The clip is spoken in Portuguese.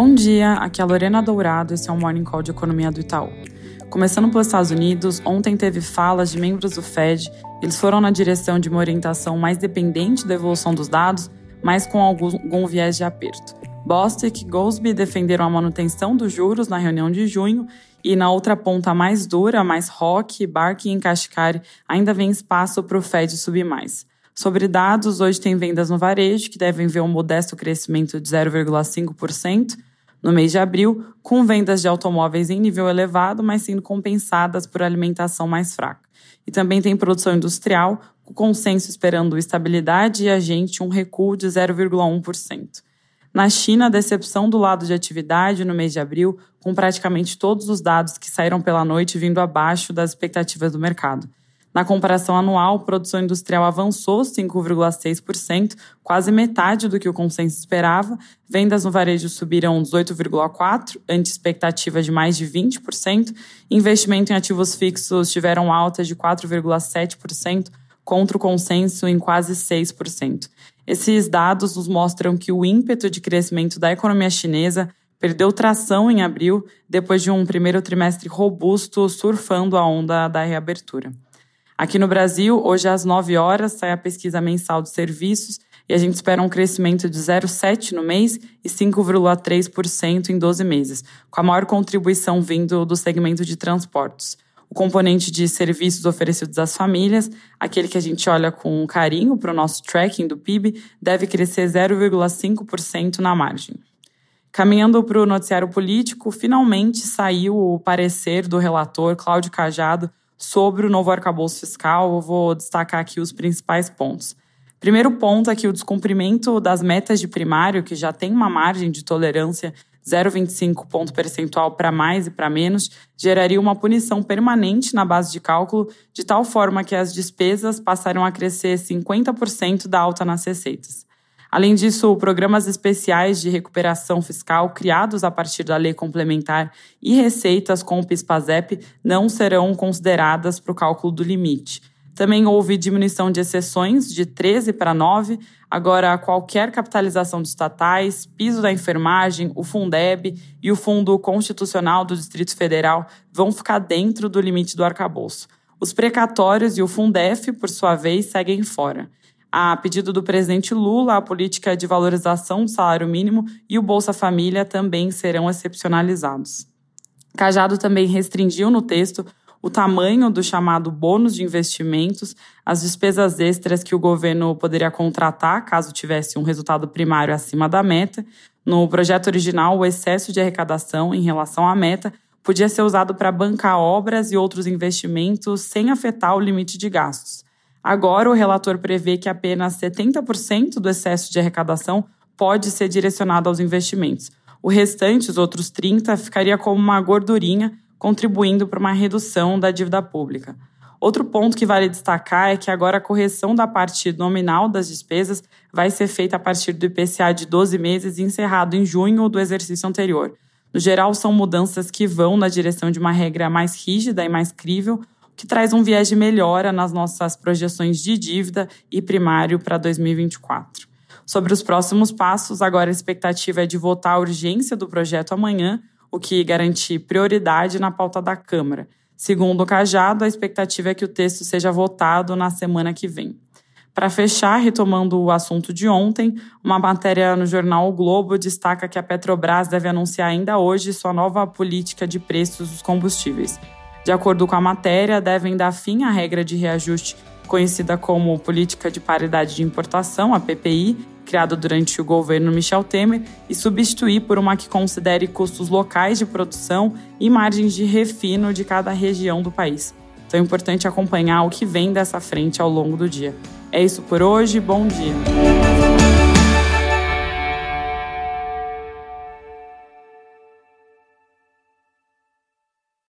Bom dia, aqui é a Lorena Dourado, esse é o Morning Call de Economia do Itaú. Começando pelos Estados Unidos, ontem teve falas de membros do Fed. Eles foram na direção de uma orientação mais dependente da evolução dos dados, mas com algum, algum viés de aperto. Bostic e Goldsby defenderam a manutenção dos juros na reunião de junho e na outra ponta mais dura, mais rock, Bark e Kashkari, ainda vem espaço para o Fed subir mais. Sobre dados, hoje tem vendas no varejo, que devem ver um modesto crescimento de 0,5% no mês de abril, com vendas de automóveis em nível elevado, mas sendo compensadas por alimentação mais fraca. E também tem produção industrial, com consenso esperando estabilidade e a gente um recuo de 0,1%. Na China, a decepção do lado de atividade no mês de abril, com praticamente todos os dados que saíram pela noite vindo abaixo das expectativas do mercado. Na comparação anual, produção industrial avançou 5,6%, quase metade do que o consenso esperava. Vendas no varejo subiram 18,4%, ante expectativa de mais de 20%. Investimento em ativos fixos tiveram alta de 4,7%, contra o consenso em quase 6%. Esses dados nos mostram que o ímpeto de crescimento da economia chinesa perdeu tração em abril, depois de um primeiro trimestre robusto surfando a onda da reabertura. Aqui no Brasil, hoje às 9 horas, sai a pesquisa mensal de serviços e a gente espera um crescimento de 0,7% no mês e 5,3% em 12 meses, com a maior contribuição vindo do segmento de transportes. O componente de serviços oferecidos às famílias, aquele que a gente olha com carinho para o nosso tracking do PIB, deve crescer 0,5% na margem. Caminhando para o noticiário político, finalmente saiu o parecer do relator Cláudio Cajado sobre o novo arcabouço fiscal, eu vou destacar aqui os principais pontos. Primeiro ponto é que o descumprimento das metas de primário, que já tem uma margem de tolerância 0,25 ponto percentual para mais e para menos, geraria uma punição permanente na base de cálculo, de tal forma que as despesas passariam a crescer 50% da alta nas receitas. Além disso, programas especiais de recuperação fiscal criados a partir da lei complementar e receitas com o PIS/PASEP não serão consideradas para o cálculo do limite. Também houve diminuição de exceções de 13 para 9. Agora, qualquer capitalização de estatais, piso da enfermagem, o Fundeb e o Fundo Constitucional do Distrito Federal vão ficar dentro do limite do arcabouço. Os precatórios e o Fundef, por sua vez, seguem fora. A pedido do presidente Lula, a política de valorização do salário mínimo e o Bolsa Família também serão excepcionalizados. Cajado também restringiu no texto o tamanho do chamado bônus de investimentos, as despesas extras que o governo poderia contratar caso tivesse um resultado primário acima da meta. No projeto original, o excesso de arrecadação em relação à meta podia ser usado para bancar obras e outros investimentos sem afetar o limite de gastos. Agora, o relator prevê que apenas 70% do excesso de arrecadação pode ser direcionado aos investimentos. O restante, os outros 30%, ficaria como uma gordurinha, contribuindo para uma redução da dívida pública. Outro ponto que vale destacar é que agora a correção da parte nominal das despesas vai ser feita a partir do IPCA de 12 meses encerrado em junho do exercício anterior. No geral, são mudanças que vão na direção de uma regra mais rígida e mais crível, que traz um viés de melhora nas nossas projeções de dívida e primário para 2024. Sobre os próximos passos, agora a expectativa é de votar a urgência do projeto amanhã, o que garante prioridade na pauta da Câmara. Segundo o Cajado, a expectativa é que o texto seja votado na semana que vem. Para fechar, retomando o assunto de ontem, uma matéria no jornal o Globo destaca que a Petrobras deve anunciar ainda hoje sua nova política de preços dos combustíveis. De acordo com a matéria, devem dar fim à regra de reajuste conhecida como Política de Paridade de Importação, a PPI, criada durante o governo Michel Temer, e substituir por uma que considere custos locais de produção e margens de refino de cada região do país. Então é importante acompanhar o que vem dessa frente ao longo do dia. É isso por hoje, bom dia!